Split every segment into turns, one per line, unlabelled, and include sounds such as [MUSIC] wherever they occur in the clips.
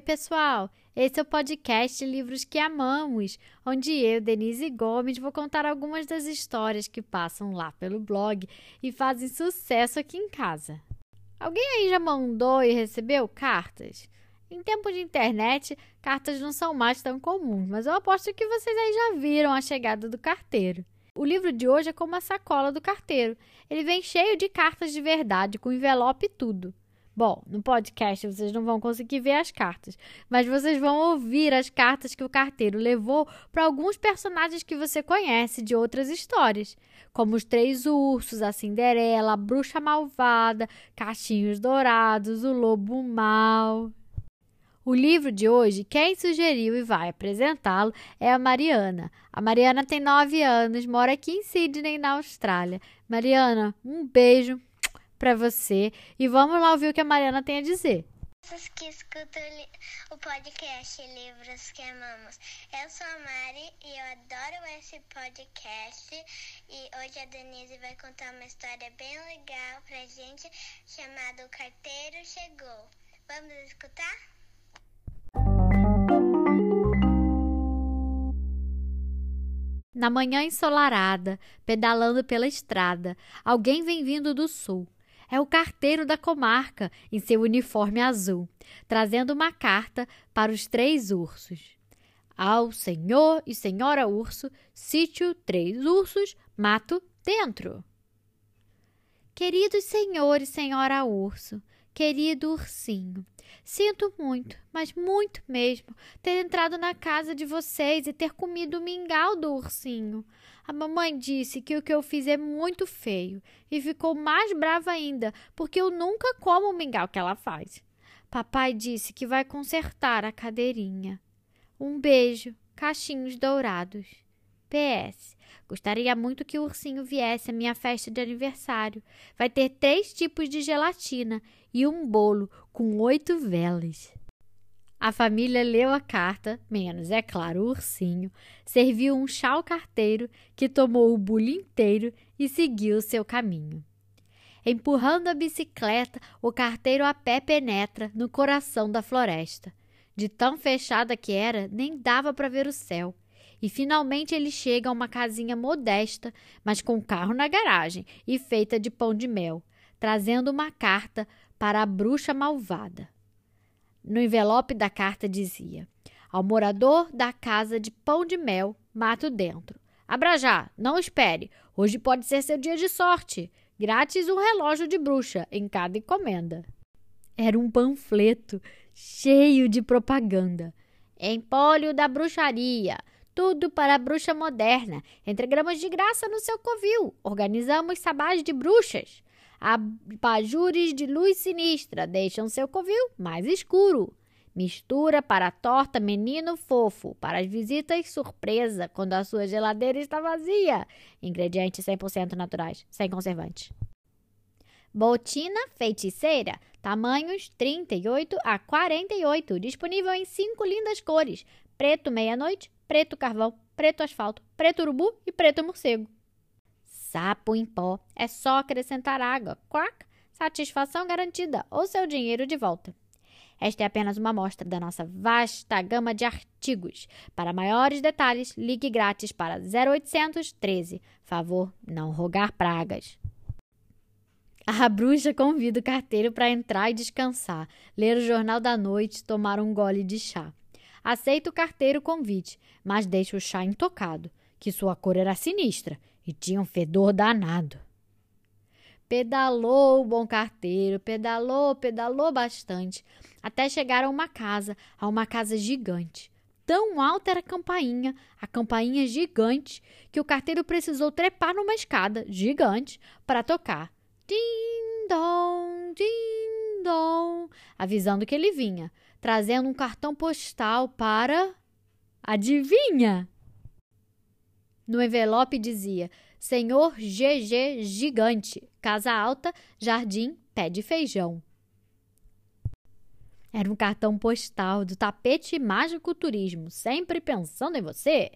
Oi, pessoal! Esse é o podcast Livros que Amamos, onde eu, Denise Gomes, vou contar algumas das histórias que passam lá pelo blog e fazem sucesso aqui em casa. Alguém aí já mandou e recebeu cartas? Em tempo de internet, cartas não são mais tão comuns, mas eu aposto que vocês aí já viram a chegada do carteiro. O livro de hoje é como a sacola do carteiro. Ele vem cheio de cartas de verdade, com envelope e tudo. Bom, no podcast vocês não vão conseguir ver as cartas, mas vocês vão ouvir as cartas que o carteiro levou para alguns personagens que você conhece de outras histórias, como os Três Ursos, a Cinderela, a Bruxa Malvada, Cachinhos Dourados, o Lobo Mal. O livro de hoje, quem sugeriu e vai apresentá-lo é a Mariana. A Mariana tem nove anos, mora aqui em Sydney, na Austrália. Mariana, um beijo para você e vamos lá ouvir o que a Mariana tem a dizer.
Vocês que escutam o podcast Livros que Amamos. Eu sou a Mari e eu adoro esse podcast. E hoje a Denise vai contar uma história bem legal pra gente chamada O Carteiro Chegou. Vamos escutar?
Na manhã ensolarada, pedalando pela estrada, alguém vem vindo do sul. É o carteiro da comarca, em seu uniforme azul, trazendo uma carta para os três ursos. Ao senhor e senhora urso, sítio Três Ursos, mato dentro. Queridos senhor e senhora urso, querido ursinho, sinto muito, mas muito mesmo, ter entrado na casa de vocês e ter comido o mingau do ursinho. A mamãe disse que o que eu fiz é muito feio e ficou mais brava ainda, porque eu nunca como o mingau que ela faz. Papai disse que vai consertar a cadeirinha. Um beijo, cachinhos dourados. PS. Gostaria muito que o ursinho viesse à minha festa de aniversário. Vai ter três tipos de gelatina e um bolo com oito velas. A família leu a carta, menos, é claro, o ursinho, serviu um chá ao carteiro, que tomou o bule inteiro e seguiu seu caminho. Empurrando a bicicleta, o carteiro a pé penetra no coração da floresta. De tão fechada que era, nem dava para ver o céu. E finalmente ele chega a uma casinha modesta, mas com carro na garagem e feita de pão de mel, trazendo uma carta para a bruxa malvada. No envelope da carta dizia: Ao morador da casa de pão de mel, mato dentro. Abra já, não espere. Hoje pode ser seu dia de sorte. Grátis um relógio de bruxa em cada encomenda. Era um panfleto cheio de propaganda. Empólio da bruxaria. Tudo para a bruxa moderna. Entre gramas de graça no seu covil. Organizamos sabás de bruxas. Abajures de luz sinistra deixam seu covil mais escuro. Mistura para a torta menino fofo, para as visitas surpresa quando a sua geladeira está vazia. Ingredientes 100% naturais, sem conservantes. Botina feiticeira, tamanhos 38 a 48, disponível em cinco lindas cores: preto meia-noite, preto carvão, preto asfalto, preto urubu e preto morcego. Sapo em pó. É só acrescentar água. Quack! Satisfação garantida ou seu dinheiro de volta. Esta é apenas uma amostra da nossa vasta gama de artigos. Para maiores detalhes, ligue grátis para 0800 13. Favor, não rogar pragas. A bruxa convida o carteiro para entrar e descansar, ler o jornal da noite, tomar um gole de chá. Aceita o carteiro convite, mas deixa o chá intocado, que sua cor era sinistra e tinha um fedor danado. Pedalou o bom carteiro, pedalou, pedalou bastante, até chegar a uma casa, a uma casa gigante. Tão alta era a campainha, a campainha gigante, que o carteiro precisou trepar numa escada gigante para tocar. Din dom, din dom, avisando que ele vinha, trazendo um cartão postal para. Adivinha? No envelope dizia: Senhor GG Gigante, Casa Alta, Jardim, Pé de Feijão. Era um cartão postal do tapete mágico turismo, sempre pensando em você.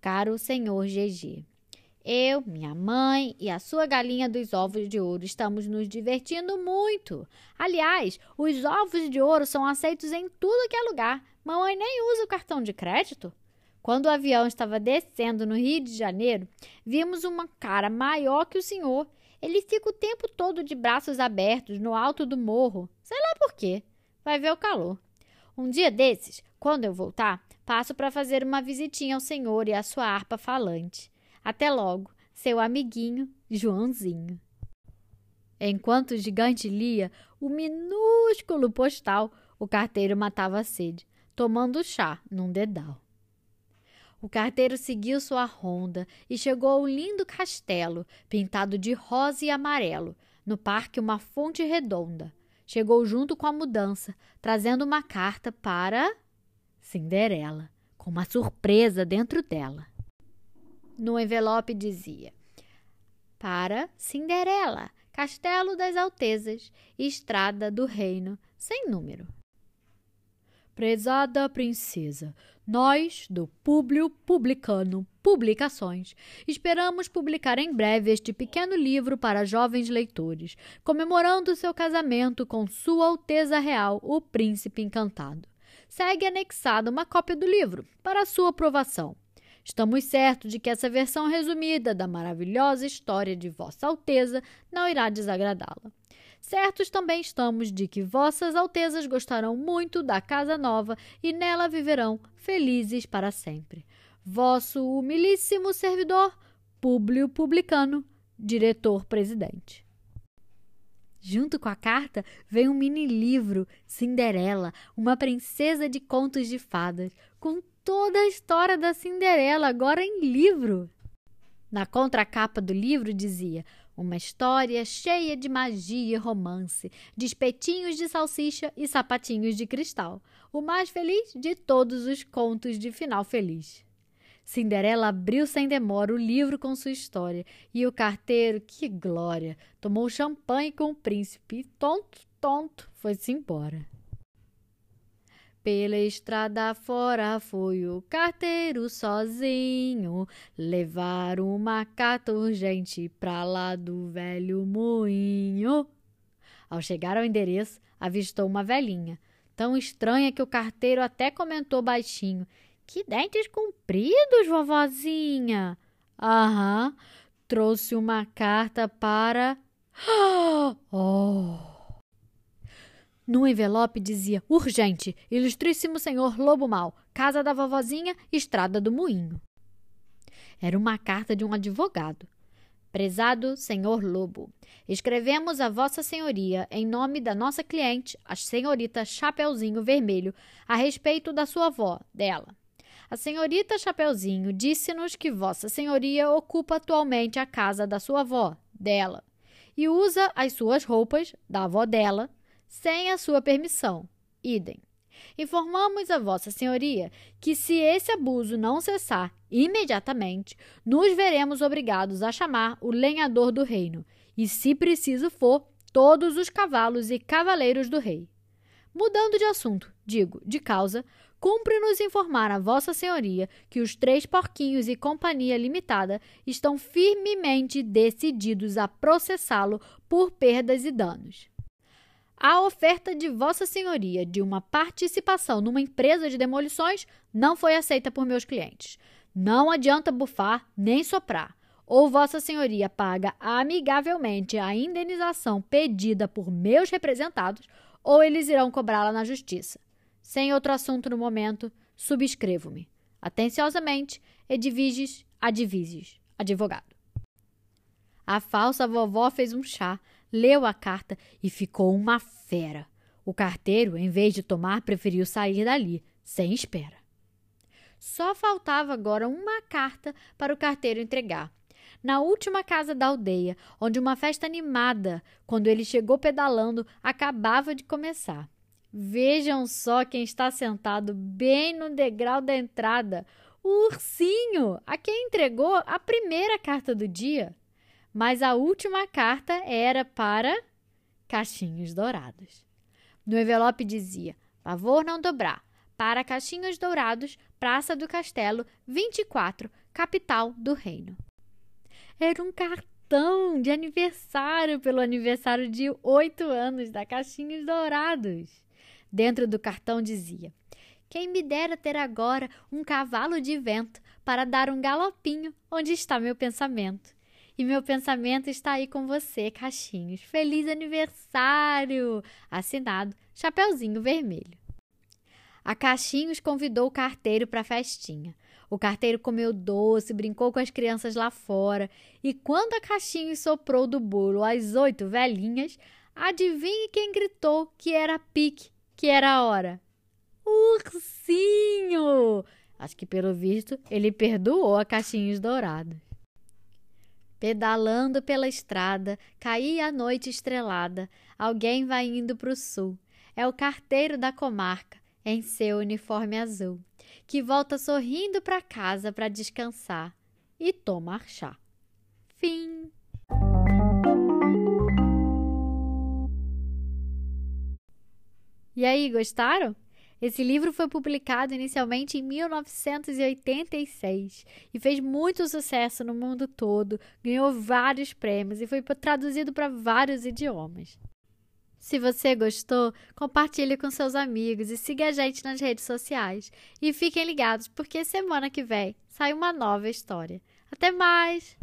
Caro senhor GG, Eu, minha mãe e a sua galinha dos ovos de ouro estamos nos divertindo muito. Aliás, os ovos de ouro são aceitos em tudo que é lugar. Mamãe nem usa o cartão de crédito. Quando o avião estava descendo no Rio de Janeiro, vimos uma cara maior que o senhor. Ele fica o tempo todo de braços abertos no alto do morro. Sei lá por quê. Vai ver o calor. Um dia desses, quando eu voltar, passo para fazer uma visitinha ao senhor e à sua harpa falante. Até logo, seu amiguinho Joãozinho. Enquanto o gigante lia o minúsculo postal, o carteiro matava a sede, tomando chá num dedal. O carteiro seguiu sua ronda e chegou ao lindo castelo, pintado de rosa e amarelo, no parque uma fonte redonda, chegou junto com a mudança, trazendo uma carta para Cinderela, com uma surpresa dentro dela. No envelope dizia: Para Cinderela, Castelo das Altezas, Estrada do Reino, sem número. Prezada princesa, nós, do Públio Publicano Publicações, esperamos publicar em breve este pequeno livro para jovens leitores, comemorando seu casamento com Sua Alteza Real, o Príncipe Encantado. Segue anexada uma cópia do livro, para sua aprovação. Estamos certos de que essa versão resumida da maravilhosa história de Vossa Alteza não irá desagradá-la. Certos também estamos de que Vossas Altezas gostarão muito da casa nova e nela viverão felizes para sempre. Vosso humilíssimo servidor, Públio Publicano, diretor-presidente. Junto com a carta vem um mini livro, Cinderela, uma princesa de contos de fadas, com toda a história da Cinderela agora em livro. Na contracapa do livro dizia: uma história cheia de magia e romance, de espetinhos de salsicha e sapatinhos de cristal. O mais feliz de todos os contos de final feliz. Cinderela abriu sem demora o livro com sua história e o carteiro, que glória, tomou champanhe com o príncipe e, tonto, tonto, foi-se embora. Pela estrada fora foi o carteiro sozinho levar uma carta urgente pra lá do velho moinho. Ao chegar ao endereço, avistou uma velhinha, tão estranha que o carteiro até comentou baixinho: Que dentes compridos, vovozinha! Aham, trouxe uma carta para. [GASPS] Oh! No envelope dizia: Urgente, ilustríssimo senhor Lobo Mal, casa da vovozinha, estrada do moinho. Era uma carta de um advogado. Prezado senhor Lobo, escrevemos a Vossa Senhoria, em nome da nossa cliente, a senhorita Chapeuzinho Vermelho, a respeito da sua avó, dela. A senhorita Chapeuzinho disse-nos que Vossa Senhoria ocupa atualmente a casa da sua avó, dela, e usa as suas roupas, da avó dela, sem a sua permissão. Idem. Informamos a Vossa Senhoria que, se esse abuso não cessar imediatamente, nos veremos obrigados a chamar o lenhador do reino, e, se preciso for, todos os cavalos e cavaleiros do rei. Mudando de assunto, digo, de causa, cumpre-nos informar a Vossa Senhoria que os três porquinhos e Companhia Limitada estão firmemente decididos a processá-lo por perdas e danos. A oferta de Vossa Senhoria de uma participação numa empresa de demolições não foi aceita por meus clientes. Não adianta bufar nem soprar. Ou Vossa Senhoria paga amigavelmente a indenização pedida por meus representados, ou eles irão cobrá-la na justiça. Sem outro assunto no momento, subscrevo-me. Atenciosamente, Edviges Advises, advogado. A falsa vovó fez um chá leu a carta e ficou uma fera. O carteiro, em vez de tomar, preferiu sair dali, sem espera. Só faltava agora uma carta para o carteiro entregar. Na última casa da aldeia, onde uma festa animada, quando ele chegou pedalando, acabava de começar. Vejam só quem está sentado bem no degrau da entrada. O ursinho, a quem entregou a primeira carta do dia mas a última carta era para Caixinhos Dourados. No envelope dizia: Favor não dobrar. Para Caixinhos Dourados, Praça do Castelo, 24, capital do reino. Era um cartão de aniversário pelo aniversário de oito anos da Caixinhos Dourados. Dentro do cartão dizia: Quem me dera ter agora um cavalo de vento para dar um galopinho onde está meu pensamento. E meu pensamento está aí com você, Caixinhos. Feliz aniversário! Assinado Chapeuzinho Vermelho. A Caixinhos convidou o carteiro para a festinha. O carteiro comeu doce, brincou com as crianças lá fora, e quando a Caixinhos soprou do bolo as oito velhinhas, adivinhe quem gritou que era pique, que era a hora? Ursinho! Acho que pelo visto ele perdoou a Caixinhos Dourados. Pedalando pela estrada, caía a noite estrelada. Alguém vai indo para o sul. É o carteiro da comarca, em seu uniforme azul, que volta sorrindo para casa para descansar e tomar chá. Fim. E aí, gostaram? Esse livro foi publicado inicialmente em 1986 e fez muito sucesso no mundo todo, ganhou vários prêmios e foi traduzido para vários idiomas. Se você gostou, compartilhe com seus amigos e siga a gente nas redes sociais. E fiquem ligados, porque semana que vem sai uma nova história. Até mais!